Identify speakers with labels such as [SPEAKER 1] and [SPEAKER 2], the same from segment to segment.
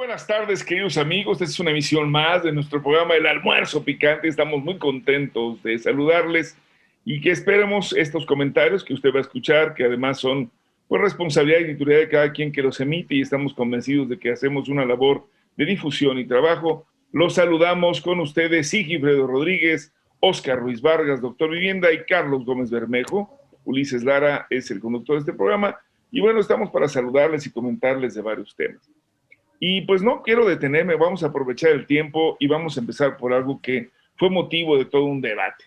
[SPEAKER 1] buenas tardes, queridos amigos. Esta es una emisión más de nuestro programa El Almuerzo Picante. Estamos muy contentos de saludarles y que esperemos estos comentarios que usted va a escuchar, que además son pues, responsabilidad y editorial de cada quien que los emite y estamos convencidos de que hacemos una labor de difusión y trabajo. Los saludamos con ustedes Sigifredo Rodríguez, Oscar Ruiz Vargas, doctor Vivienda, y Carlos Gómez Bermejo. Ulises Lara es el conductor de este programa. Y bueno, estamos para saludarles y comentarles de varios temas. Y pues no quiero detenerme, vamos a aprovechar el tiempo y vamos a empezar por algo que fue motivo de todo un debate.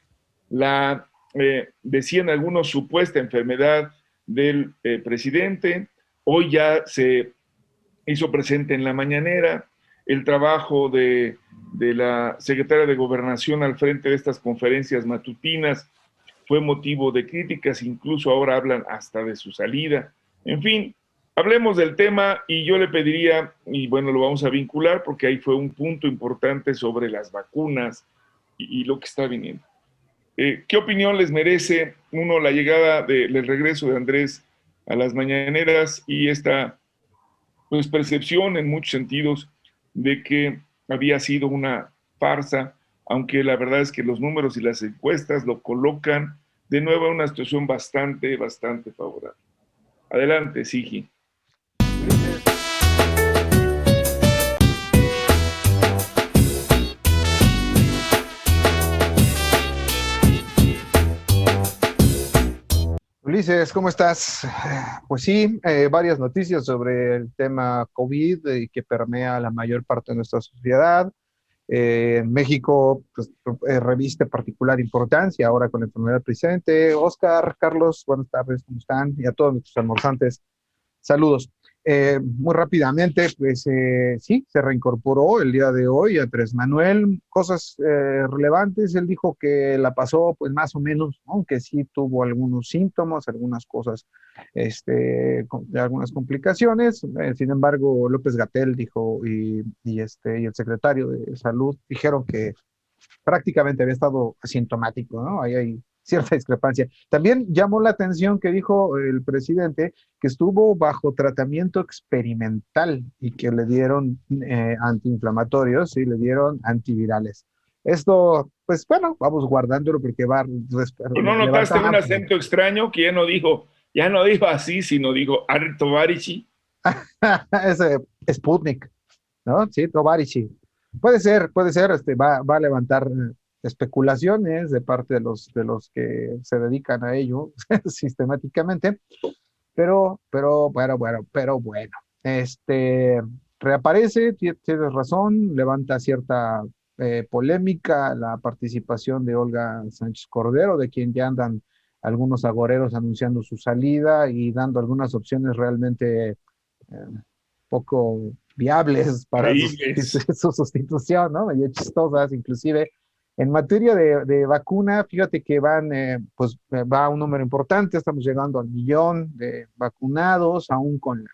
[SPEAKER 1] La, eh, decían algunos, supuesta enfermedad del eh, presidente, hoy ya se hizo presente en la mañanera el trabajo de, de la secretaria de Gobernación al frente de estas conferencias matutinas, fue motivo de críticas, incluso ahora hablan hasta de su salida. En fin, Hablemos del tema y yo le pediría, y bueno, lo vamos a vincular porque ahí fue un punto importante sobre las vacunas y, lo que está viniendo. Eh, ¿Qué opinión les merece, uno, la llegada del regreso de Andrés a las mañaneras y esta pues, percepción en muchos sentidos de que había sido una farsa, aunque la verdad es que los números y las encuestas lo colocan de nuevo en una situación bastante, bastante favorable. Adelante, Sigi.
[SPEAKER 2] Ulises, ¿cómo estás? Pues sí, eh, varias noticias sobre el tema COVID y que permea la mayor parte de nuestra sociedad. Eh, en México pues, eh, reviste particular importancia ahora con la enfermedad presente. Oscar, Carlos, buenas tardes, ¿cómo están? Y a todos nuestros almorzantes, saludos. Eh, muy rápidamente, pues eh, sí, se reincorporó el día de hoy a Andrés Manuel. Cosas eh, relevantes, él dijo que la pasó pues más o menos, aunque sí tuvo algunos síntomas, algunas cosas, este, algunas complicaciones. sin embargo, López Gatel dijo y, y, este, y el secretario de Salud dijeron que prácticamente había estado asintomático, ¿no? Ahí hay cierta discrepancia. También llamó la atención que dijo el presidente que estuvo bajo tratamiento experimental y que le dieron eh, antiinflamatorios y le dieron antivirales. Esto, pues bueno, vamos guardándolo porque va.
[SPEAKER 1] ¿No notaste un acento extraño que ya no dijo, ya no dijo así, sino dijo Artovarichi?
[SPEAKER 2] Ese Sputnik, ¿no? Sí, Tovarichi. Puede ser, puede ser, este, va, va a levantar especulaciones de parte de los, de los que se dedican a ello sistemáticamente, pero, pero, bueno, bueno, pero bueno, este, reaparece, tienes razón, levanta cierta eh, polémica la participación de Olga Sánchez Cordero, de quien ya andan algunos agoreros anunciando su salida y dando algunas opciones realmente eh, poco viables para su, sustitución, ¿no? Medio chistosas, inclusive en materia de, vacuna, fíjate que van, eh, pues eh, va un número importante, estamos llegando al millón de vacunados, aún con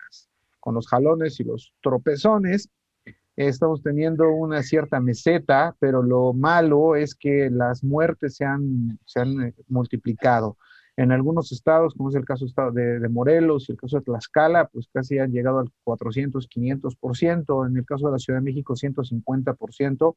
[SPEAKER 2] los jalones y los tropezones. Estamos teniendo una cierta meseta, pero lo malo es que las muertes se han, se han eh, multiplicado. En algunos estados, como es el caso de, de Morelos y el caso de Tlaxcala, pues casi han llegado al 400, 500%. En el caso de la Ciudad de México, 150%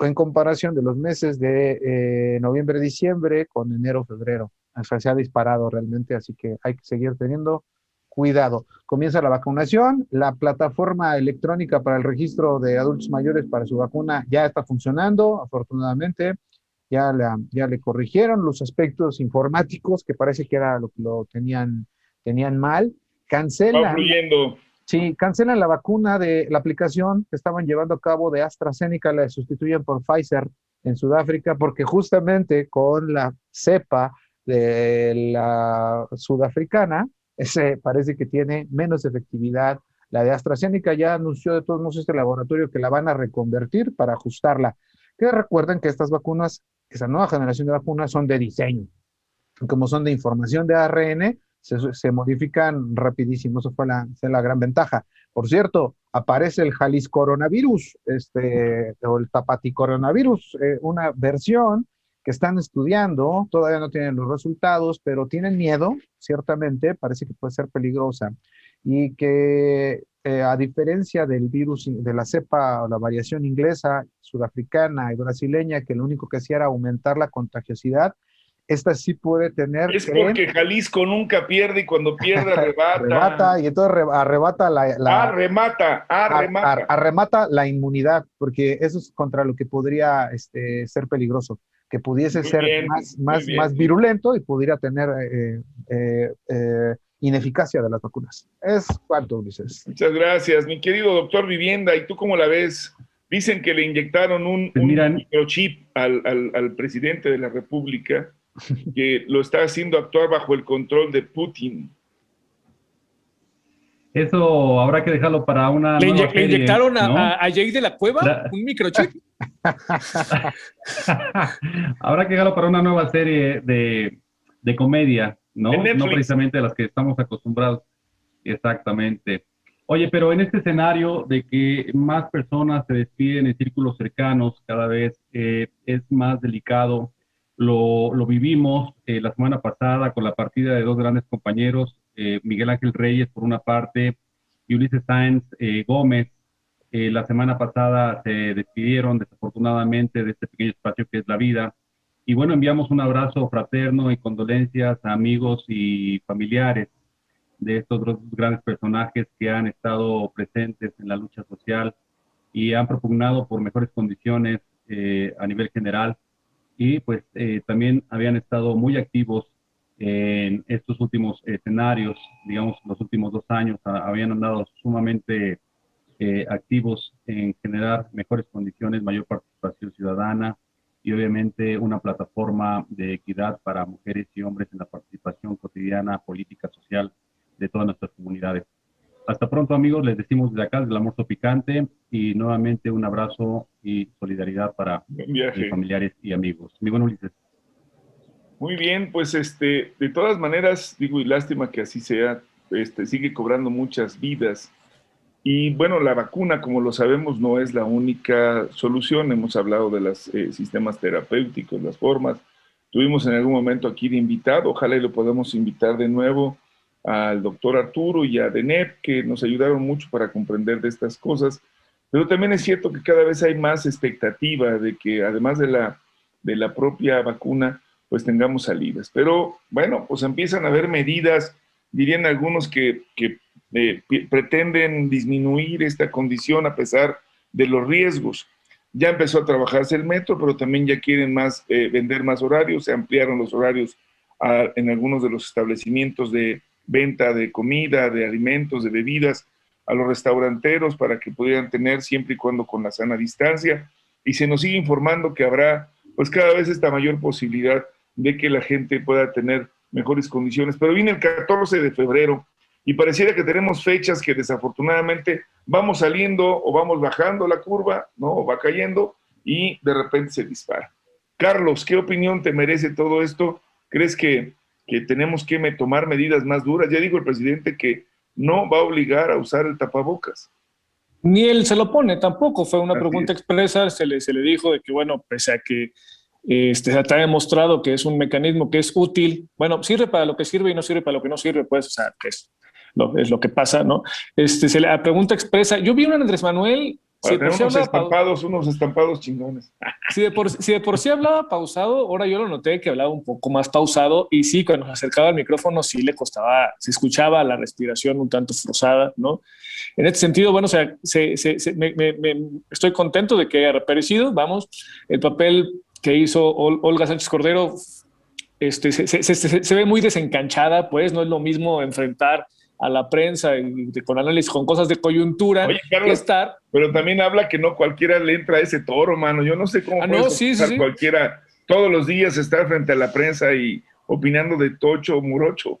[SPEAKER 2] en comparación de los meses de eh, noviembre, diciembre con enero, febrero. se ha disparado realmente, así que hay que seguir teniendo cuidado. Comienza la vacunación, la plataforma electrónica para el registro de adultos mayores para su vacuna ya está funcionando, afortunadamente. Ya, ya le corrigieron los aspectos informáticos que parece que era lo que lo tenían, tenían mal. Cancelan. Sí, cancelan la vacuna de la aplicación que estaban llevando a cabo de AstraZeneca, la sustituyen por Pfizer en Sudáfrica, porque justamente con la cepa de la sudafricana, ese parece que tiene menos efectividad. La de AstraZeneca ya anunció de todos modos este laboratorio que la van a reconvertir para ajustarla. Que recuerden que estas vacunas, esa nueva generación de vacunas son de diseño. Como son de información de ARN, se, modifican rapidísimo, eso fue la, la, gran ventaja. Por cierto, aparece el Jalisco coronavirus, este, o el Tapati coronavirus, eh, una versión que están estudiando, todavía no tienen los resultados, pero tienen miedo, ciertamente, parece que puede ser peligrosa, y que eh, a diferencia del virus, de la cepa o la variación inglesa, sudafricana y brasileña, que lo único que hacía era aumentar la contagiosidad, esta sí puede tener...
[SPEAKER 1] Es porque Jalisco nunca pierde y cuando pierde arrebata.
[SPEAKER 2] arrebata y entonces arrebata la... la
[SPEAKER 1] arremata, arremata.
[SPEAKER 2] arremata la inmunidad, porque eso es contra lo que podría este, ser peligroso, que pudiese ser más, más, más virulento y pudiera tener eh, eh, eh, ineficacia de las vacunas. Es cuanto, Ulises.
[SPEAKER 1] Muchas gracias, mi querido doctor Vivienda. ¿Y tú cómo la ves? Dicen que le inyectaron un, pues microchip al, al, al presidente de la República que lo está haciendo actuar bajo el control de Putin.
[SPEAKER 3] Eso habrá que dejarlo para una.
[SPEAKER 4] ¿Le, inyectaron a, a, Jake de la Cueva un microchip?
[SPEAKER 3] habrá que dejarlo para una nueva serie de, de comedia, ¿no? No precisamente a las que estamos acostumbrados. Exactamente. Oye, pero en este escenario de que más personas se despiden en círculos cercanos, cada vez eh, es más delicado lo, vivimos eh, la semana pasada con la partida de dos grandes compañeros, eh, Miguel Ángel Reyes por una parte y Ulises Sáenz eh, Gómez. la semana pasada se despidieron desafortunadamente de este pequeño espacio que es la vida. Y bueno, enviamos un abrazo fraterno y condolencias a amigos y familiares de estos dos grandes personajes que han estado presentes en la lucha social y han propugnado por mejores condiciones a nivel general y pues eh, también habían estado muy activos en estos últimos escenarios, digamos, los últimos dos años, habían andado sumamente eh, activos en generar mejores condiciones, mayor participación ciudadana y obviamente una plataforma de equidad para mujeres y hombres en la participación cotidiana, política, social de todas nuestras comunidades. Hasta pronto amigos, les decimos desde acá, desde el almuerzo picante y nuevamente un abrazo y solidaridad para mis familiares y amigos. Mi buen Ulises.
[SPEAKER 1] Muy bien, pues este, de todas maneras, digo, y lástima que así sea, este, sigue cobrando muchas vidas. Y bueno, la vacuna, como lo sabemos, no es la única solución. Hemos hablado de los eh, sistemas terapéuticos, las formas. Tuvimos en algún momento aquí de invitado, ojalá y lo podamos invitar de nuevo al doctor Arturo y a Denep, que nos ayudaron mucho para comprender de estas cosas. Pero también es cierto que cada vez hay más expectativa de que además de la, de la propia vacuna, pues tengamos salidas. Pero bueno, pues empiezan a haber medidas, dirían algunos que, que eh, pretenden disminuir esta condición a pesar de los riesgos. Ya empezó a trabajarse el metro, pero también ya quieren más, eh, vender más horarios, se ampliaron los horarios en algunos de los establecimientos de, venta de comida, de alimentos, de bebidas a los restauranteros para que pudieran tener siempre y cuando con la sana distancia. Y se nos sigue informando que habrá pues cada vez esta mayor posibilidad de que la gente pueda tener mejores condiciones. Pero viene el 14 de febrero y pareciera que tenemos fechas que desafortunadamente vamos saliendo o vamos bajando la curva, ¿no? va cayendo y de repente se dispara. Carlos, ¿qué opinión te merece todo esto? ¿Crees que que tenemos que tomar medidas más duras. Ya dijo el presidente que no va a obligar a usar el tapabocas.
[SPEAKER 4] Ni él se lo pone tampoco, fue una pregunta expresa, se le, se le dijo de que, bueno, pese a que este, se ha demostrado que es un mecanismo que es útil, bueno, sirve para lo que sirve y no sirve para lo que no sirve, pues, o sea, es lo, es lo que pasa, ¿no? Este, se le, pregunta expresa, yo vi un Andrés Manuel
[SPEAKER 1] Sí, unos estampados, unos estampados chingones.
[SPEAKER 4] Si de, por, si de por sí hablaba pausado, ahora yo lo noté que hablaba un poco más pausado y sí, cuando se acercaba al micrófono sí le costaba, se escuchaba la respiración un tanto forzada, ¿no? En este sentido, bueno, o sea, se, se, me, me, estoy contento de que haya reaparecido, vamos, el papel que hizo Olga Sánchez Cordero este, se, ve muy desencanchada, pues no es lo mismo enfrentar a la prensa y con análisis con cosas de coyuntura que estar.
[SPEAKER 1] Pero también habla que no cualquiera le entra a ese toro, mano. Yo no sé cómo
[SPEAKER 4] ah, no, sí, sí,
[SPEAKER 1] cualquiera todos los días estar frente a la prensa y opinando de tocho o murocho.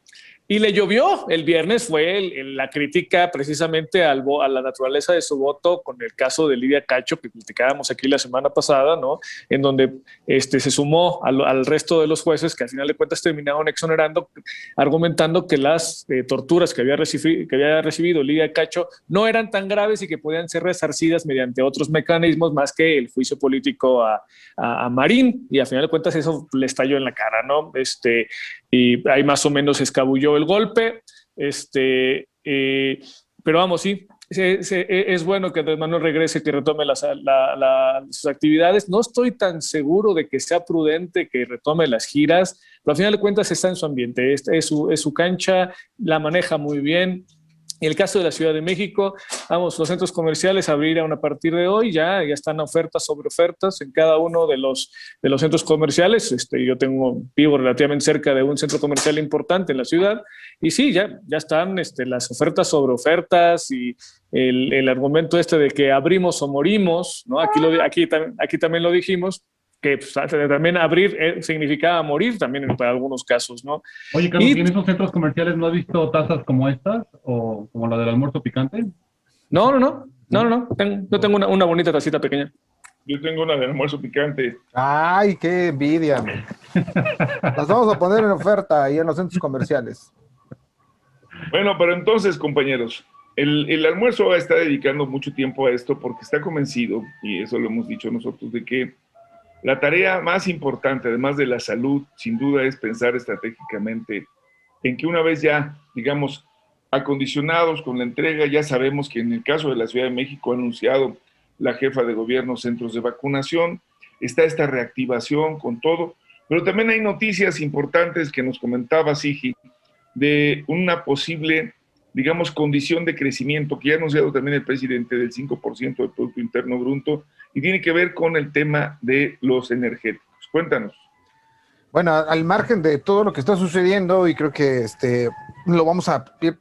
[SPEAKER 4] Y le llovió. El viernes fue la crítica precisamente al, a la naturaleza de su voto con el caso de Lidia Cacho, que criticábamos aquí la semana pasada, ¿no? En donde este, se sumó al, resto de los jueces que al final de cuentas terminaron exonerando, argumentando que las eh, torturas que había, que había recibido Lidia Cacho no eran tan graves y que podían ser resarcidas mediante otros mecanismos más que el juicio político a, a, a Marín. Y al final de cuentas eso le estalló en la cara, ¿no? Este, y ahí más o menos escabulló el golpe. Este, eh, pero vamos, sí, es bueno que Andrés Manuel regrese, que retome las, sus actividades. No estoy tan seguro de que sea prudente que retome las giras, pero al final de cuentas está en su ambiente, es, su, es su cancha, la maneja muy bien. En el caso de la Ciudad de México, vamos, los centros comerciales abrirán a partir de hoy, ya, ya están ofertas sobre ofertas en cada uno de los, de los centros comerciales. Este, yo tengo, vivo relativamente cerca de un centro comercial importante en la ciudad y sí, ya, ya están este, las ofertas sobre ofertas y el, el, argumento este de que abrimos o morimos, ¿no? Aquí, lo, aquí, aquí también lo dijimos, que pues, también abrir eh, significaba morir también en algunos casos, ¿no?
[SPEAKER 3] Oye, Carlos, ¿y en esos centros comerciales no has visto tasas como estas o como la del almuerzo picante?
[SPEAKER 4] No, no, no, no, no, no. Tengo, yo tengo una, una, bonita tacita pequeña.
[SPEAKER 1] Yo tengo una del almuerzo picante.
[SPEAKER 2] Ay, qué envidia. Las vamos a poner en oferta ahí en los centros comerciales.
[SPEAKER 1] Bueno, pero entonces, compañeros, el, el almuerzo está dedicando mucho tiempo a esto porque está convencido, y eso lo hemos dicho nosotros, de que la tarea más importante, además de la salud, sin duda es pensar estratégicamente en que una vez ya, digamos, acondicionados con la entrega, ya sabemos que en el caso de la Ciudad de México ha anunciado la jefa de gobierno centros de vacunación, está esta reactivación con todo, pero también hay noticias importantes que nos comentaba Sigi de una posible, digamos, condición de crecimiento que ha anunciado también el presidente del 5% del Producto Interno Bruto y tiene que ver con el tema de los energéticos. Cuéntanos.
[SPEAKER 2] Bueno, al margen de todo lo que está sucediendo, y creo que este, lo vamos a ir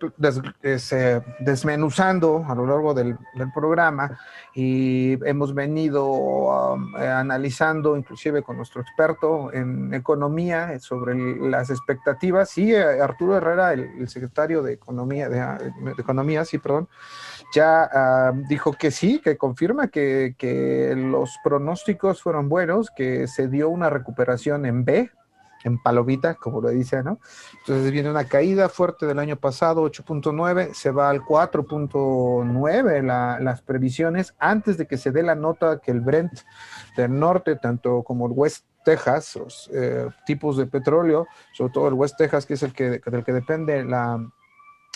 [SPEAKER 2] desmenuzando a lo largo del, programa, y hemos venido um, eh, analizando, inclusive con nuestro experto en economía, sobre las expectativas. Eh, Arturo Herrera, el, secretario de Economía, de, de Economía, sí, perdón, ya ah, dijo que sí, que confirma que, que, los pronósticos fueron buenos, que se dio una recuperación en B, en palomita, como lo dice, ¿no? Entonces viene una caída fuerte del año pasado, 8.9, se va al 4.9 las previsiones antes de que se dé la nota que el Brent del norte, tanto como el West Texas, los eh, tipos de petróleo, sobre todo el West Texas, que es el que, del que depende la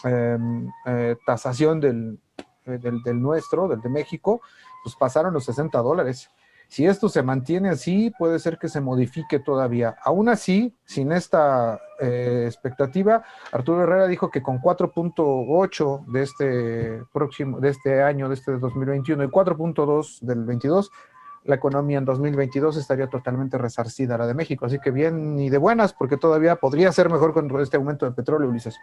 [SPEAKER 2] em, eh, tasación del, eh, del, nuestro, del de México, pues pasaron los 60 dólares. Si esto se mantiene así, puede ser que se modifique todavía. Aún así, sin esta eh, expectativa, Arturo Herrera dijo que con 4.8 de este próximo, de este año, de este 2021 y 4.2 del 22, la economía en 2022 estaría totalmente resarcida la de México. Así que bien y de buenas, porque todavía podría ser mejor con este aumento de petróleo, Ulises.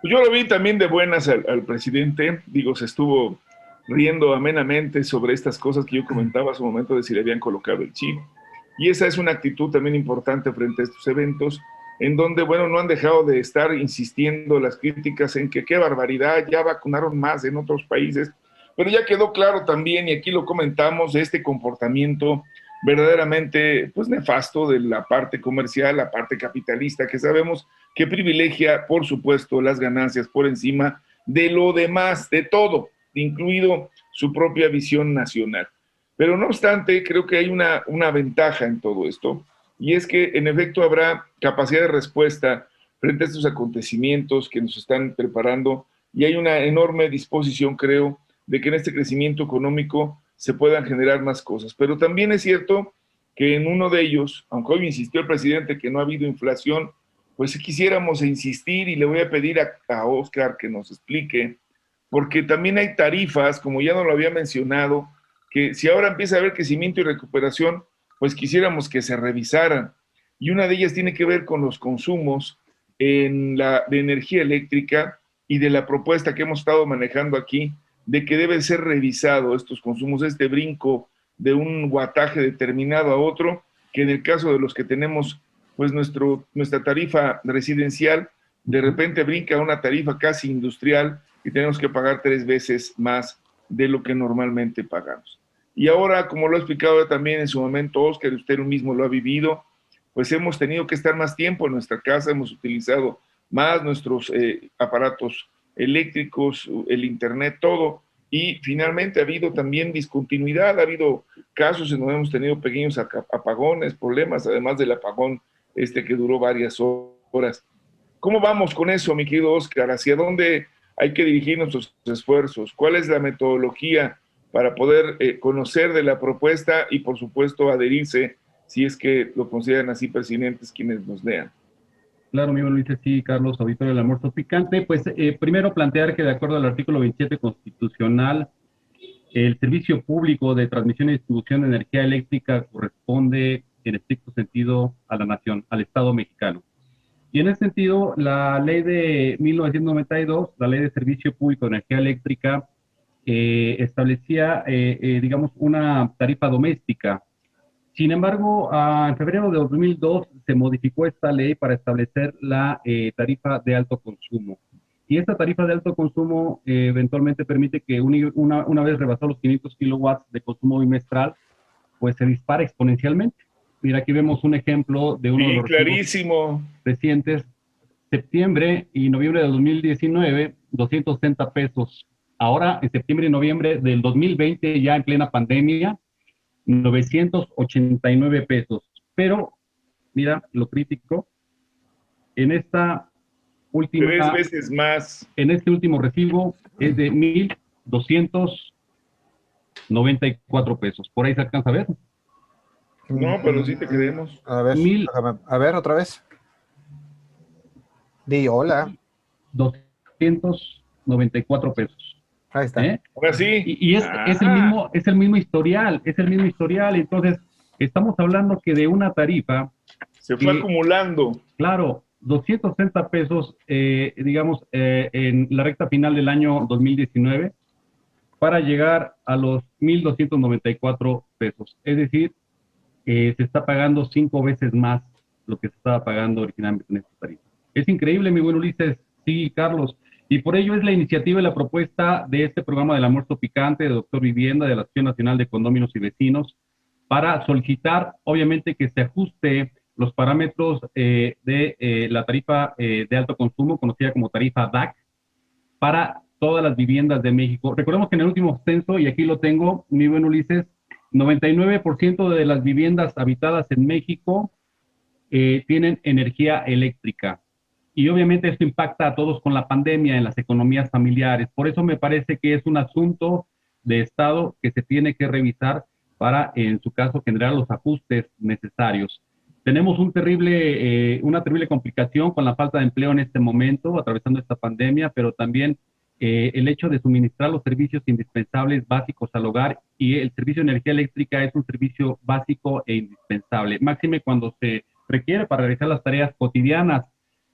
[SPEAKER 1] Pues yo lo vi también de buenas al, presidente, digo, se estuvo riendo amenamente sobre estas cosas que yo comentaba hace un momento de si le habían colocado el chip. Y esa es una actitud también importante frente a estos eventos, en donde, bueno, no han dejado de estar insistiendo las críticas en que qué barbaridad, ya vacunaron más en otros países, pero ya quedó claro también, y aquí lo comentamos, este comportamiento verdaderamente pues nefasto de la parte comercial, la parte capitalista, que sabemos que privilegia, por supuesto, las ganancias por encima de lo demás, de todo, incluido su propia visión nacional. Pero no obstante, creo que hay una, una ventaja en todo esto, y es que en efecto habrá capacidad de respuesta frente a estos acontecimientos que nos están preparando, y hay una enorme disposición, creo, de que en este crecimiento económico se puedan generar más cosas. Pero también es cierto que en uno de ellos, aunque hoy insistió el presidente que no ha habido inflación, pues si quisiéramos insistir y le voy a pedir a, Oscar que nos explique, porque también hay tarifas, como ya no lo había mencionado, que si ahora empieza a haber crecimiento y recuperación, pues quisiéramos que se revisaran. Y una de ellas tiene que ver con los consumos en la, de energía eléctrica y de la propuesta que hemos estado manejando aquí de que deben ser revisados estos consumos, este brinco de un guataje determinado a otro, que en el caso de los que tenemos pues nuestro, nuestra tarifa residencial, de repente brinca una tarifa casi industrial y tenemos que pagar tres veces más de lo que normalmente pagamos. Y ahora, como lo ha explicado también en su momento Oscar, usted mismo lo ha vivido, pues hemos tenido que estar más tiempo en nuestra casa, hemos utilizado más nuestros eh, aparatos eléctricos, el Internet, todo. Y finalmente ha habido también discontinuidad, ha habido casos en donde hemos tenido pequeños apagones, problemas, además del apagón este que duró varias horas. ¿Cómo vamos con eso, mi querido Oscar? ¿Hacia dónde hay que dirigir nuestros esfuerzos? ¿Cuál es la metodología para poder eh, conocer de la propuesta y, por supuesto, adherirse si es que lo consideran así presidentes quienes nos lean?
[SPEAKER 3] Claro, amigo Luis, sí, Carlos, auditorio del almuerzo picante. Pues eh, primero plantear que de acuerdo al artículo 27 constitucional, el servicio público de transmisión y distribución de energía eléctrica corresponde en estricto sentido a la nación, al Estado mexicano. Y en ese sentido, la ley de 1992, la ley de servicio público de energía eléctrica, eh, establecía, eh, eh, digamos, una tarifa doméstica. Sin embargo, en febrero de 2002 se modificó esta ley para establecer la tarifa de alto consumo. Y esta tarifa de alto consumo eventualmente permite que una, una, vez rebasado los 500 kilowatts de consumo bimestral, pues se dispara exponencialmente. Mira, aquí vemos un ejemplo de uno de los
[SPEAKER 1] clarísimo.
[SPEAKER 3] recientes. Septiembre y noviembre de 2019, 260 pesos. Ahora, en septiembre y noviembre del 2020, ya en plena pandemia, 989 pesos. Pero, mira, lo crítico, en esta última...
[SPEAKER 1] Tres veces más.
[SPEAKER 3] En este último recibo es de 1,294 pesos. ¿Por ahí se alcanza a ver?
[SPEAKER 1] No, pero sí te creemos.
[SPEAKER 2] A ver, a ver otra vez. Di hola.
[SPEAKER 3] 294 pesos.
[SPEAKER 2] Ahí está.
[SPEAKER 3] ¿Eh?
[SPEAKER 1] Ahora sí.
[SPEAKER 3] Y, es, es, el mismo, es el mismo historial, es el mismo historial. Entonces, estamos hablando que de una tarifa.
[SPEAKER 1] Se fue acumulando.
[SPEAKER 3] Claro, 260 pesos, eh, digamos, eh, en la recta final del año 2019 para llegar a los 1.294 pesos. Es decir, se está pagando cinco veces más lo que se estaba pagando originalmente en esta tarifa. Es increíble, mi buen Ulises, sí, Carlos, y por ello es la iniciativa y la propuesta de este programa del almuerzo picante de Doctor Vivienda de la Acción Nacional de Condóminos y Vecinos para solicitar, obviamente, que se ajuste los parámetros eh, de eh, la tarifa eh, de alto consumo, conocida como tarifa DAC, para todas las viviendas de México. Recordemos que en el último censo, y aquí lo tengo, mi buen Ulises, 99% de las viviendas habitadas en México eh, tienen energía eléctrica. Y obviamente esto impacta a todos con la pandemia en las economías familiares. Por eso me parece que es un asunto de Estado que se tiene que revisar para, en su caso, generar los ajustes necesarios. Tenemos un terrible, eh, una terrible complicación con la falta de empleo en este momento, atravesando esta pandemia, pero también eh, el hecho de suministrar los servicios indispensables básicos al hogar y el servicio de energía eléctrica es un servicio básico e indispensable, máxime cuando se requiere para realizar las tareas cotidianas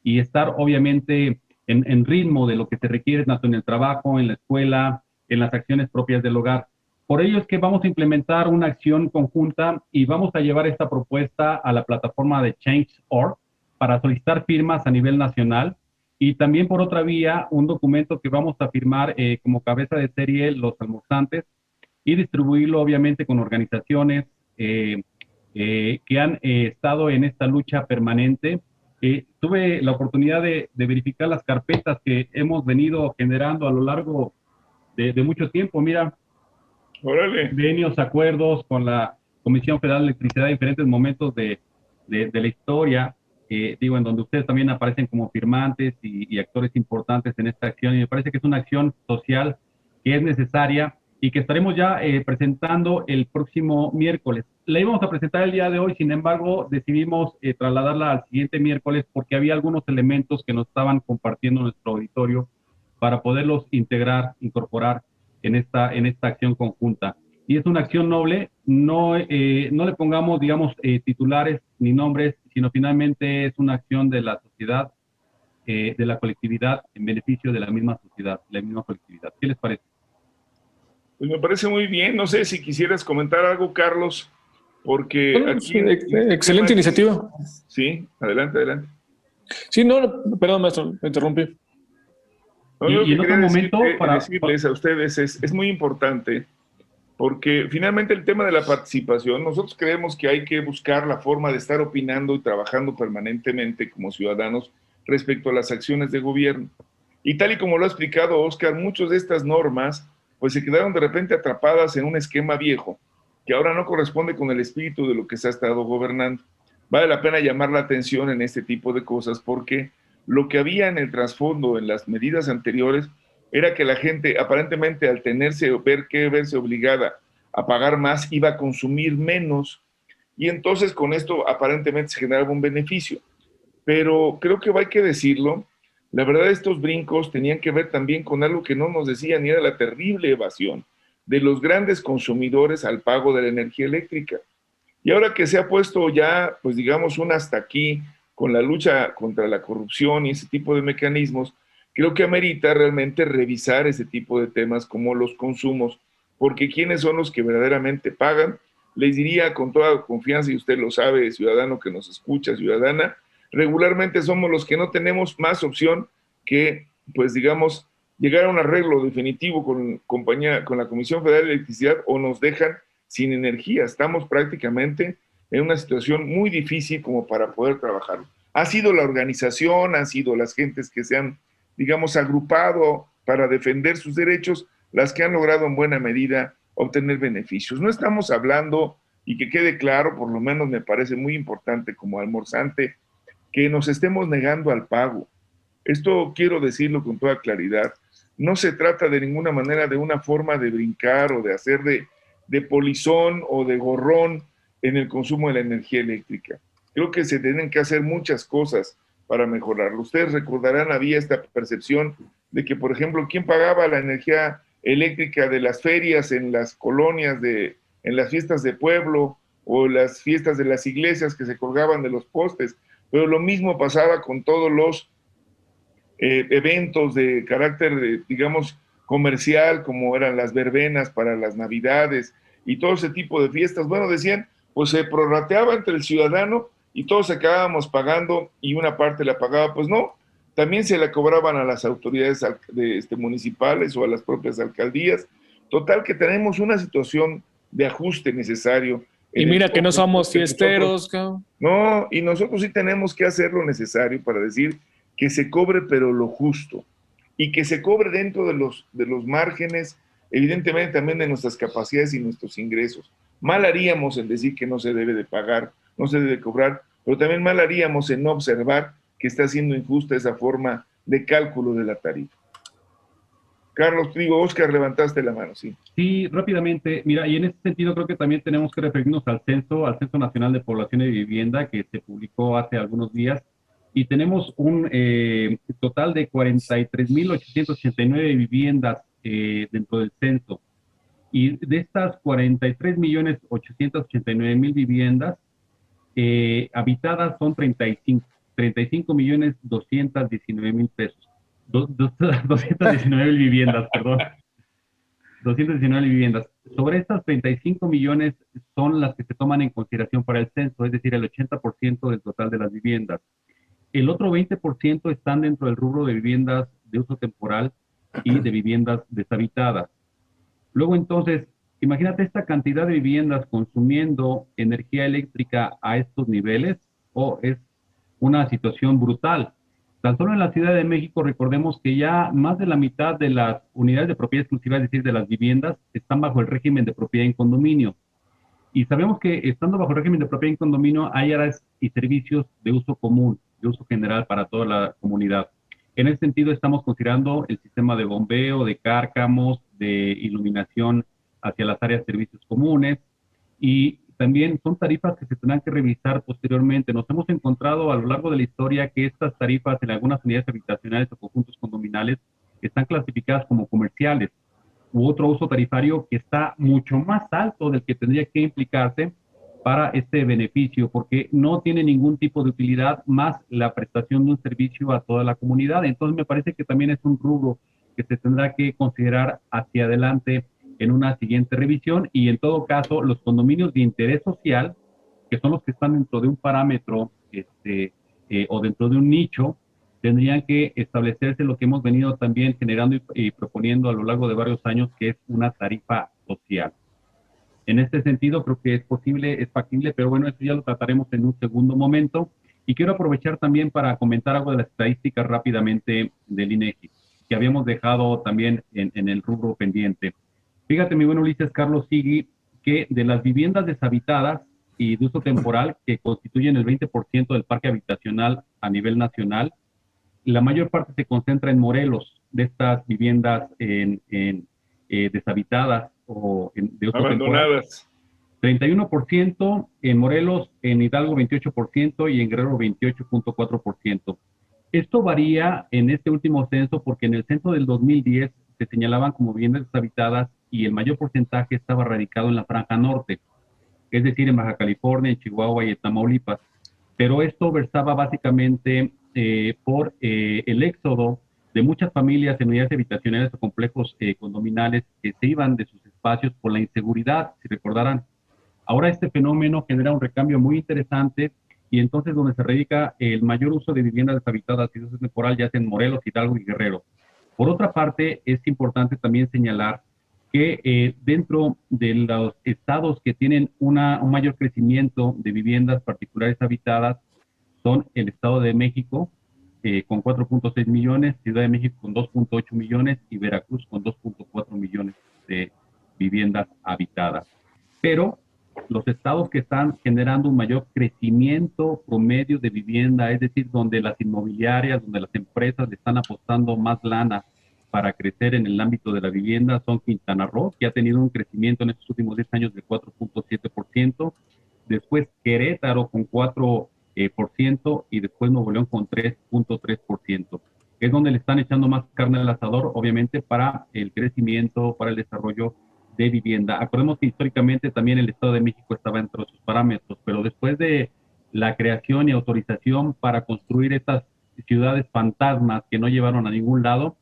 [SPEAKER 3] y estar obviamente en, en ritmo de lo que se requiere tanto en el trabajo, en la escuela, en las acciones propias del hogar. Por ello es que vamos a implementar una acción conjunta y vamos a llevar esta propuesta a la plataforma de Change.org para solicitar firmas a nivel nacional y también por otra vía, un documento que vamos a firmar eh, como cabeza de serie los almorzantes y distribuirlo obviamente con organizaciones eh, eh, que han estado en esta lucha permanente. tuve la oportunidad de, verificar las carpetas que hemos venido generando a lo largo de, mucho tiempo. Mira,
[SPEAKER 1] Órale.
[SPEAKER 3] venios acuerdos con la Comisión Federal de Electricidad en diferentes momentos de, de la historia digo, en donde ustedes también aparecen como firmantes y, actores importantes en esta acción. Y me parece que es una acción social que es necesaria y que estaremos ya eh, presentando el próximo miércoles. La íbamos a presentar el día de hoy, sin embargo, decidimos eh, trasladarla al siguiente miércoles porque había algunos elementos que nos estaban compartiendo nuestro auditorio para poderlos integrar, incorporar en esta, en esta acción conjunta. Y es una acción noble, no, eh, no le pongamos, digamos, titulares ni nombres, sino finalmente es una acción de la sociedad, eh, de la colectividad, en beneficio de la misma sociedad, la misma colectividad. ¿Qué les parece?
[SPEAKER 1] Pues me parece muy bien. No sé si quisieras comentar algo, Carlos, porque...
[SPEAKER 4] excelente iniciativa.
[SPEAKER 1] Sí, adelante, adelante.
[SPEAKER 4] Sí, no, perdón, maestro, me interrumpí.
[SPEAKER 1] y, en otro momento, para decirles a ustedes, es, es muy importante porque finalmente el tema de la participación, nosotros creemos que hay que buscar la forma de estar opinando y trabajando permanentemente como ciudadanos respecto a las acciones de gobierno. Y tal y como lo ha explicado Oscar, muchas de estas normas pues se quedaron de repente atrapadas en un esquema viejo, que ahora no corresponde con el espíritu de lo que se ha estado gobernando. Vale la pena llamar la atención en este tipo de cosas porque lo que había en el trasfondo en las medidas anteriores era que la gente aparentemente al tenerse ver que verse obligada a pagar más iba a consumir menos y entonces con esto aparentemente se generaba un beneficio. Pero creo que hay que decirlo, la verdad estos brincos tenían que ver también con algo que no nos decían y era la terrible evasión de los grandes consumidores al pago de la energía eléctrica. Y ahora que se ha puesto ya, pues digamos, un hasta aquí con la lucha contra la corrupción y ese tipo de mecanismos, creo que amerita realmente revisar ese tipo de temas como los consumos, porque ¿quiénes son los que verdaderamente pagan? Les diría con toda confianza, y usted lo sabe, ciudadano que nos escucha, ciudadana, regularmente somos los que no tenemos más opción que, pues digamos, llegar a un arreglo definitivo con, compañía, con la Comisión Federal de Electricidad o nos dejan sin energía. Estamos prácticamente en una situación muy difícil como para poder trabajar. Ha sido la organización, han sido las gentes que se han, digamos, agrupado para defender sus derechos, las que han logrado en buena medida obtener beneficios. No estamos hablando, y que quede claro, por lo menos me parece muy importante como almorzante, que nos estemos negando al pago. Esto quiero decirlo con toda claridad. No se trata de ninguna manera de una forma de brincar o de hacer de, de polizón o de gorrón en el consumo de la energía eléctrica. Creo que se tienen que hacer muchas cosas para mejorarlo. Ustedes recordarán, había esta percepción de que, por ejemplo, ¿quién pagaba la energía eléctrica de las ferias en las colonias, de, en las fiestas de pueblo o las fiestas de las iglesias que se colgaban de los postes? Pero lo mismo pasaba con todos los eh, eventos de carácter, digamos, comercial, como eran las verbenas para las navidades y todo ese tipo de fiestas. Bueno, decían, pues se prorrateaba entre el ciudadano y todos acabábamos pagando y una parte la pagaba, pues no, también se la cobraban a las autoridades de, este, municipales o a las propias alcaldías. Total que tenemos una situación de ajuste necesario.
[SPEAKER 4] Y mira que no somos fiesteros.
[SPEAKER 1] no, y nosotros sí tenemos que hacer lo necesario para decir que se cobre pero lo justo y que se cobre dentro de los, de los márgenes, evidentemente también de nuestras capacidades y nuestros ingresos. Mal haríamos en decir que no se debe de pagar, no se debe cobrar, pero también mal haríamos en no observar que está siendo injusta esa forma de cálculo de la tarifa. Carlos, digo, Oscar, levantaste la mano, sí.
[SPEAKER 3] Sí, rápidamente. Mira, y en ese sentido creo que también tenemos que referirnos al censo, al Censo Nacional de Población y Vivienda que se publicó hace algunos días. Y tenemos un eh, total de 43.889 viviendas eh, dentro del censo. Y de estas 43.889.000 viviendas, eh, habitadas son 35, 35 millones 219 mil pesos. 219 mil viviendas, perdón. 219 viviendas. Sobre estas 35 millones son las que se toman en consideración para el censo, es decir, el 80% del total de las viviendas. El otro 20% están dentro del rubro de viviendas de uso temporal y de viviendas deshabitadas. Luego entonces, imagínate esta cantidad de viviendas consumiendo energía eléctrica a estos niveles, o es una situación brutal. Tan solo en la Ciudad de México, recordemos que ya más de la mitad de las unidades de propiedad exclusiva, es decir, de las viviendas, están bajo el régimen de propiedad en condominio. Y sabemos que estando bajo el régimen de propiedad en condominio, hay áreas y servicios de uso común, de uso general para toda la comunidad. En ese sentido, estamos considerando el sistema de bombeo, de cárcamos, de iluminación hacia las áreas de servicios comunes y también son tarifas que se tendrán que revisar posteriormente. Nos hemos encontrado a lo largo de la historia que estas tarifas en algunas unidades habitacionales o conjuntos condominales están clasificadas como comerciales u otro uso tarifario que está mucho más alto del que tendría que implicarse para este beneficio, porque no tiene ningún tipo de utilidad más la prestación de un servicio a toda la comunidad. Entonces me parece que también es un rubro que se tendrá que considerar hacia adelante en una siguiente revisión y en todo caso los condominios de interés social, que son los que están dentro de un parámetro este, eh, o dentro de un nicho, tendrían que establecerse lo que hemos venido también generando y, proponiendo a lo largo de varios años, que es una tarifa social. En este sentido, creo que es posible, es factible, pero bueno, eso ya lo trataremos en un segundo momento. Y quiero aprovechar también para comentar algo de las estadísticas rápidamente del INEGI, que habíamos dejado también en, en el rubro pendiente. Fíjate, mi buen Ulises Carlos Sigui, que de las viviendas deshabitadas y de uso temporal que constituyen el 20% del parque habitacional a nivel nacional, la mayor parte se concentra en Morelos, de estas viviendas en, eh, deshabitadas o de
[SPEAKER 1] abandonadas.
[SPEAKER 3] 31% en Morelos, en Hidalgo 28% y en Guerrero 28.4%. Esto varía en este último censo porque en el censo del 2010 se señalaban como viviendas deshabitadas y el mayor porcentaje estaba radicado en la franja norte, es decir, en Baja California, en Chihuahua y en Tamaulipas. Pero esto versaba básicamente eh, por eh, el éxodo de muchas familias en unidades habitacionales o complejos eh, condominales que se iban de sus espacios por la inseguridad, si recordarán. Ahora este fenómeno genera un recambio muy interesante y entonces donde se radica el mayor uso de viviendas deshabitadas y uso temporal ya sea en Morelos, Hidalgo y Guerrero. Por otra parte, es importante también señalar que eh, dentro de los estados que tienen una, un mayor crecimiento de viviendas particulares habitadas son el Estado de México eh, con 4.6 millones, Ciudad de México con 2.8 millones y Veracruz con 2.4 millones de viviendas habitadas. Pero los estados que están generando un mayor crecimiento promedio de vivienda, es decir, donde las inmobiliarias, donde las empresas le están apostando más lana para crecer en el ámbito de la vivienda, son Quintana Roo, que ha tenido un crecimiento en estos últimos 10 años de 4.7%, después Querétaro con 4% eh, y después Nuevo León con 3.3%. Es donde le están echando más carne al asador, obviamente, para el crecimiento, para el desarrollo de vivienda. Acordemos que históricamente también el Estado de México estaba entre sus parámetros, pero después de la creación y autorización para construir estas ciudades fantasmas que no llevaron a ningún lado,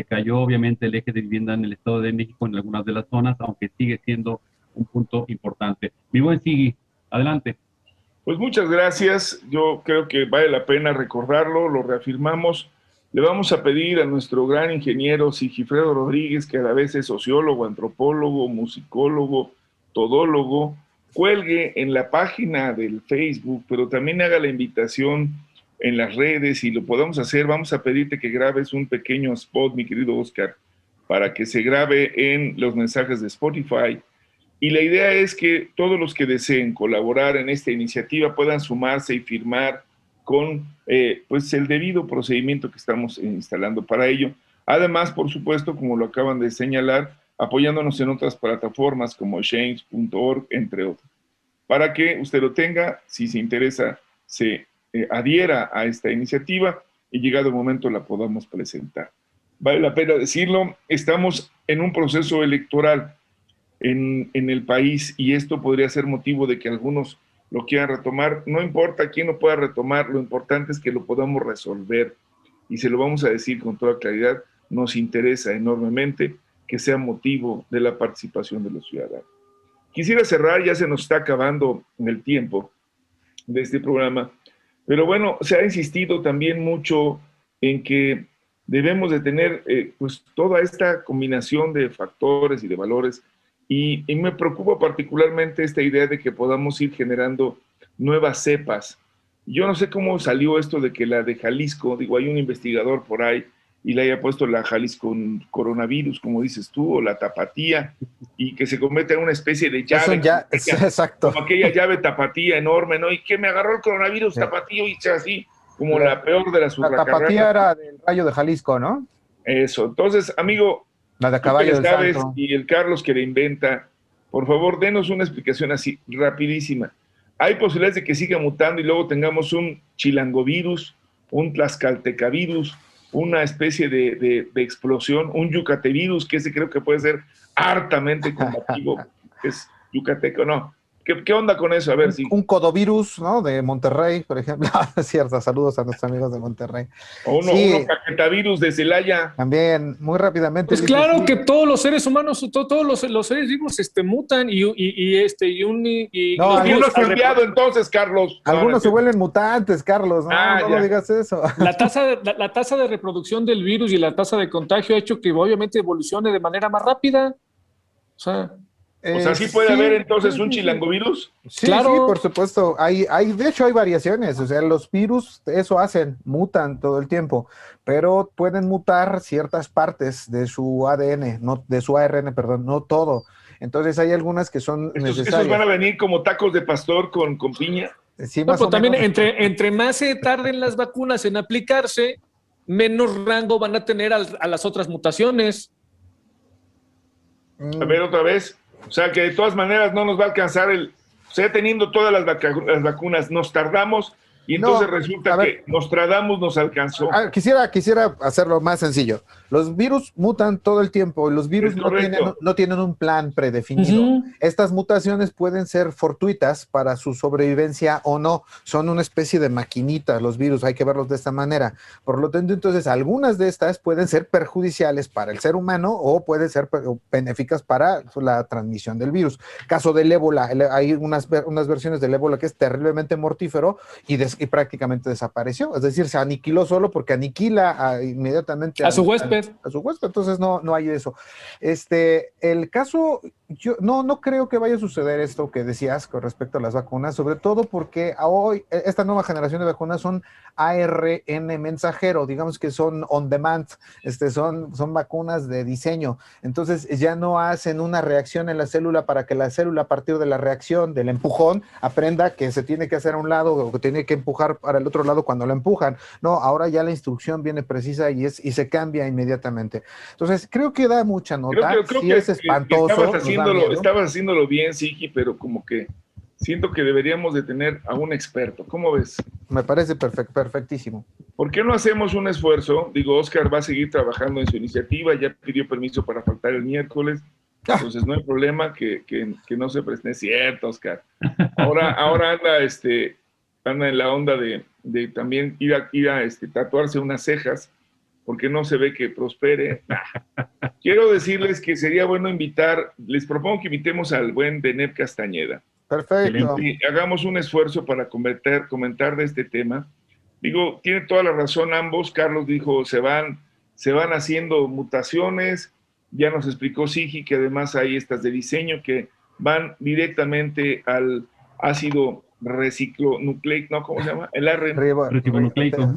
[SPEAKER 3] se cayó obviamente el eje de vivienda en el Estado de México en algunas de las zonas, aunque sigue siendo un punto importante. Mi buen Sigui, adelante.
[SPEAKER 1] Pues muchas gracias. Yo creo que vale la pena recordarlo, lo reafirmamos le vamos a pedir a nuestro gran ingeniero Sigifredo Rodríguez, que a la vez es sociólogo, antropólogo, musicólogo, todólogo, cuelgue en la página del Facebook, pero también haga la invitación en las redes y lo podamos hacer. Vamos a pedirte que grabes un pequeño spot, mi querido Oscar, para que se grabe en los mensajes de Spotify. Y la idea es que todos los que deseen colaborar en esta iniciativa puedan sumarse y firmar con eh, pues el debido procedimiento que estamos instalando para ello. Además, por supuesto, como lo acaban de señalar, apoyándonos en otras plataformas como change.org, entre otras, para que usted lo tenga, si se interesa, se eh, adhiera a esta iniciativa y llegado el momento la podamos presentar. Vale la pena decirlo, estamos en un proceso electoral en, en el país y esto podría ser motivo de que algunos lo quieran retomar. No importa quién lo pueda retomar, lo importante es que lo podamos resolver. Y se lo vamos a decir con toda claridad, nos interesa enormemente que sea motivo de la participación de los ciudadanos. Quisiera cerrar, ya se nos está acabando el tiempo de este programa, pero bueno, se ha insistido también mucho en que debemos de tener eh, pues toda esta combinación de factores y de valores y, me preocupa particularmente esta idea de que podamos ir generando nuevas cepas. Yo no sé cómo salió esto de que la de Jalisco, digo, hay un investigador por ahí y le haya puesto la Jalisco coronavirus, como dices tú, o la tapatía, y que se convierte en una especie de llave.
[SPEAKER 2] ya, exacto.
[SPEAKER 1] Como aquella llave tapatía enorme, ¿no? Y que me agarró el coronavirus tapatío y así, como la, peor de las
[SPEAKER 2] La tapatía era del rayo de Jalisco, ¿no?
[SPEAKER 1] Eso. Entonces, amigo,
[SPEAKER 2] la de caballo
[SPEAKER 1] Y el Carlos que le inventa, por favor, denos una explicación así, rapidísima. ¿Hay posibilidades de que siga mutando y luego tengamos un chilangovirus, un tlaxcaltecavirus, una especie de, explosión, un yucatevirus, que ese creo que puede ser hartamente combativo, es yucateco, no, ¿Qué, onda con eso? A ver si.
[SPEAKER 2] Un codovirus, ¿no? De Monterrey, por ejemplo. es cierto, saludos a nuestros amigos de Monterrey.
[SPEAKER 1] O uno, sí. caquetavirus de Celaya.
[SPEAKER 2] También, muy rápidamente.
[SPEAKER 4] Pues claro que todos los seres humanos, todos los, seres vivos este, mutan y, y, este, y un. Y,
[SPEAKER 1] no, algunos cambiado entonces, Carlos.
[SPEAKER 2] Algunos se vuelven mutantes, Carlos. No, ah, no, digas eso.
[SPEAKER 4] La tasa, de, la tasa de reproducción del virus y la tasa de contagio ha hecho que obviamente evolucione de manera más rápida. O sea
[SPEAKER 1] o sea, ¿sí puede haber entonces un chilangovirus?
[SPEAKER 2] Sí, claro. sí, por supuesto. Hay, hay, de hecho, hay variaciones. O sea, los virus eso hacen, mutan todo el tiempo, pero pueden mutar ciertas partes de su ADN, no, de su ARN, perdón, no todo. Entonces hay algunas que son necesarias. ¿Esos
[SPEAKER 1] van a venir como tacos de pastor con, con piña?
[SPEAKER 4] Sí, más también entre, entre más se tarden las vacunas en aplicarse, menos rango van a tener a las otras mutaciones.
[SPEAKER 1] A ver, otra vez. O sea, que de todas maneras no nos va a alcanzar el... O sea, teniendo todas las, las vacunas, nos tardamos y entonces resulta que Nostradamus nos alcanzó.
[SPEAKER 2] Ah, quisiera, quisiera hacerlo más sencillo. Los virus mutan todo el tiempo y los virus no tienen, no tienen, un plan predefinido. Estas mutaciones pueden ser fortuitas para su sobrevivencia o no. Son una especie de maquinitas los virus, hay que verlos de esta manera. Por lo tanto, entonces, algunas de estas pueden ser perjudiciales para el ser humano o pueden ser benéficas para la transmisión del virus. Caso del ébola, hay unas, unas versiones del ébola que es terriblemente mortífero y des y prácticamente desapareció. Es decir, se aniquiló solo porque aniquila inmediatamente
[SPEAKER 4] a, su huésped.
[SPEAKER 2] A, su huésped, entonces no, no hay eso. Este, el caso, yo no, no creo que vaya a suceder esto que decías con respecto a las vacunas, sobre todo porque hoy e, esta nueva generación de vacunas son ARN mensajero, digamos que son on demand, este, son, son vacunas de diseño. Entonces ya no hacen una reacción en la célula para que la célula a partir de la reacción, del empujón, aprenda que se tiene que hacer a un lado o que tiene que empujar para el otro lado cuando lo empujan. No, ahora ya la instrucción viene precisa y, es, y se cambia inmediatamente. Entonces, creo que da mucha nota. Creo, que, es espantoso.
[SPEAKER 1] estabas, haciéndolo, estabas haciéndolo bien, Siki, pero como que siento que deberíamos de tener a un experto. ¿Cómo ves?
[SPEAKER 2] Me parece perfect, perfectísimo.
[SPEAKER 1] ¿Por qué no hacemos un esfuerzo? Digo, Oscar va a seguir trabajando en su iniciativa, ya pidió permiso para faltar el miércoles. Ah. Entonces no hay problema que, que, que no se preste. cierto, Oscar. Ahora, ahora anda este, anda en la onda de, de también ir a, ir a este, tatuarse unas cejas, porque no se ve que prospere. Quiero decirles que sería bueno invitar, les propongo que invitemos al buen Deneb Castañeda.
[SPEAKER 2] Perfecto.
[SPEAKER 1] Y hagamos un esfuerzo para comentar, comentar de este tema. Digo, tiene toda la razón ambos. Carlos dijo, se van, se van haciendo mutaciones. Ya nos explicó Sigi que además hay estas de diseño que van directamente al ácido reciclonucleico, ¿no? ¿Cómo se llama? El R.
[SPEAKER 3] Ribonucleico.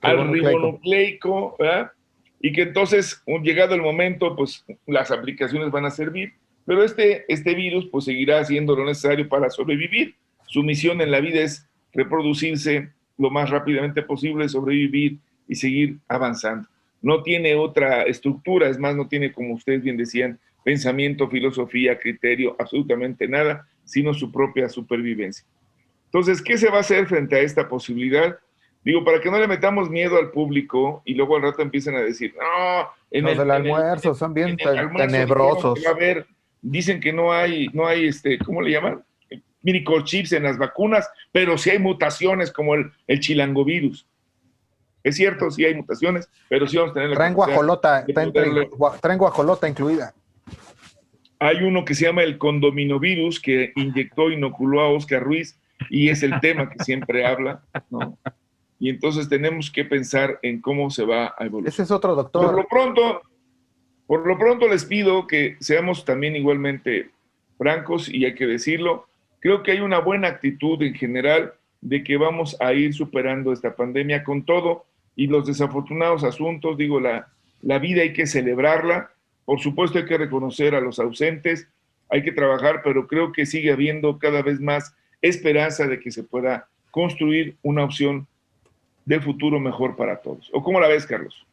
[SPEAKER 1] Al ribonucleico, ¿verdad? Y que entonces, llegado el momento, pues las aplicaciones van a servir, pero este, este virus pues seguirá haciendo lo necesario para sobrevivir. Su misión en la vida es reproducirse lo más rápidamente posible, sobrevivir y seguir avanzando. No tiene otra estructura, es más, no tiene, como ustedes bien decían, pensamiento, filosofía, criterio, absolutamente nada, sino su propia supervivencia. Entonces, ¿qué se va a hacer frente a esta posibilidad? Digo, para que no le metamos miedo al público y luego al rato empiecen a decir, no,
[SPEAKER 2] en el, almuerzo son bien tenebrosos.
[SPEAKER 1] A ver, dicen que no hay, no hay, este, ¿cómo le llaman? Microchips en las vacunas, pero sí hay mutaciones como el, el chilangovirus. Es cierto, sí hay mutaciones, pero sí vamos a tener
[SPEAKER 2] la Traen guajolota, traen guajolota incluida.
[SPEAKER 1] Hay uno que se llama el condominovirus que inyectó, inoculó a Oscar Ruiz y es el tema que siempre habla, ¿no? Y entonces tenemos que pensar en cómo se va a evolucionar.
[SPEAKER 2] Ese es otro doctor.
[SPEAKER 1] Por lo pronto, por lo pronto les pido que seamos también igualmente francos y hay que decirlo. Creo que hay una buena actitud en general de que vamos a ir superando esta pandemia con todo y los desafortunados asuntos, digo, la, la vida hay que celebrarla. Por supuesto hay que reconocer a los ausentes, hay que trabajar, pero creo que sigue habiendo cada vez más esperanza de que se pueda construir una opción del futuro mejor para todos. ¿O cómo la ves, Carlos?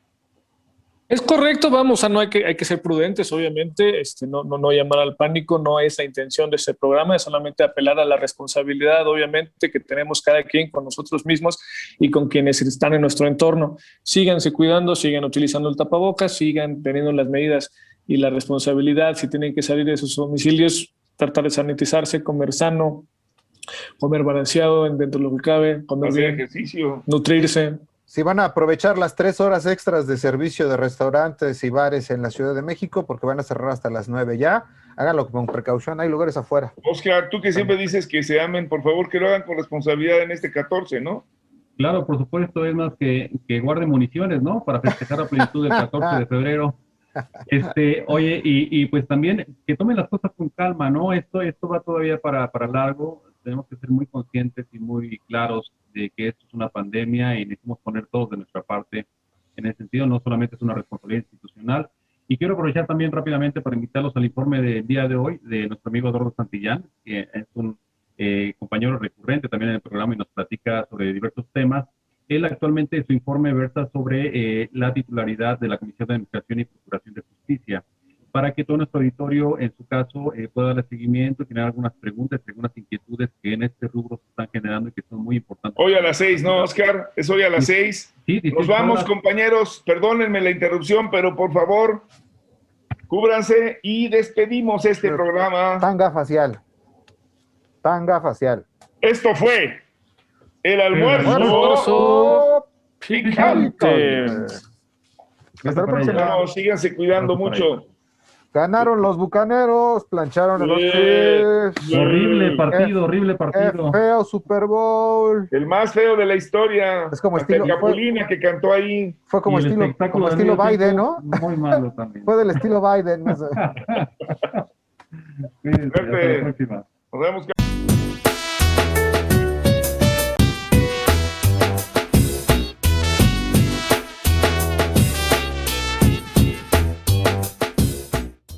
[SPEAKER 4] Es correcto, vamos, a no hay que, hay que ser prudentes, obviamente, este, no, no, no llamar al pánico, no es la intención de este programa, es solamente apelar a la responsabilidad, obviamente, que tenemos cada quien con nosotros mismos y con quienes están en nuestro entorno. Síganse cuidando, sigan utilizando el tapabocas, sigan teniendo las medidas y la responsabilidad, si tienen que salir de sus domicilios, tratar de sanitizarse, comer sano, comer balanceado dentro de lo que cabe, comer bien,
[SPEAKER 1] ejercicio.
[SPEAKER 4] nutrirse.
[SPEAKER 2] Si van a aprovechar las tres horas extras de servicio de restaurantes y bares en la Ciudad de México, porque van a cerrar hasta las nueve ya, háganlo con precaución, hay lugares afuera.
[SPEAKER 1] Oscar, tú que siempre dices que se amen, por favor que lo hagan con responsabilidad en este 14, ¿no?
[SPEAKER 3] Claro, por supuesto, es más que, que guarden municiones, ¿no? Para festejar la plenitud del 14 de febrero. Este, oye, y, y, pues también que tomen las cosas con calma, ¿no? Esto, esto va todavía para, para largo tenemos que ser muy conscientes y muy claros de que esto es una pandemia y necesitamos poner todos de nuestra parte en ese sentido. No solamente es una responsabilidad institucional. Y quiero aprovechar también rápidamente para invitarlos al informe del día de hoy de nuestro amigo Eduardo Santillán, que es un eh, compañero recurrente también en el programa y nos platica sobre diversos temas. Él actualmente su informe versa sobre eh, la titularidad de la Comisión de Administración y Procuración de Justicia, para que todo nuestro auditorio, en su caso, eh, pueda darle seguimiento, tener algunas preguntas, algunas inquietudes que en este rubro se están generando y que son muy importantes.
[SPEAKER 1] Hoy a las seis, ¿no, Oscar? Es hoy a las seis.
[SPEAKER 3] Sí, sí,
[SPEAKER 1] Nos
[SPEAKER 3] sí,
[SPEAKER 1] vamos,
[SPEAKER 3] horas.
[SPEAKER 1] compañeros. Perdónenme la interrupción, pero por favor, cúbranse y despedimos este
[SPEAKER 2] Pero-
[SPEAKER 1] programa.
[SPEAKER 2] Tanga facial. Tanga facial.
[SPEAKER 1] Esto fue el almuerzo.
[SPEAKER 4] Almuerzo.
[SPEAKER 1] Picante.
[SPEAKER 2] Hasta la próxima.
[SPEAKER 1] Síganse cuidando mucho.
[SPEAKER 2] Ganaron los bucaneros, plancharon a los.
[SPEAKER 3] Horrible partido, horrible partido.
[SPEAKER 2] feo Super Bowl.
[SPEAKER 1] El más feo de la historia.
[SPEAKER 2] Es como
[SPEAKER 1] Hasta
[SPEAKER 2] estilo-
[SPEAKER 1] el Capulina que cantó ahí.
[SPEAKER 2] Fue como estilo, como estilo Biden, ¿no?
[SPEAKER 3] Muy malo también.
[SPEAKER 2] Fue del estilo Biden. no sé.
[SPEAKER 3] Cuídense, hasta
[SPEAKER 1] Pepe.
[SPEAKER 3] la próxima.
[SPEAKER 1] Nos vemos.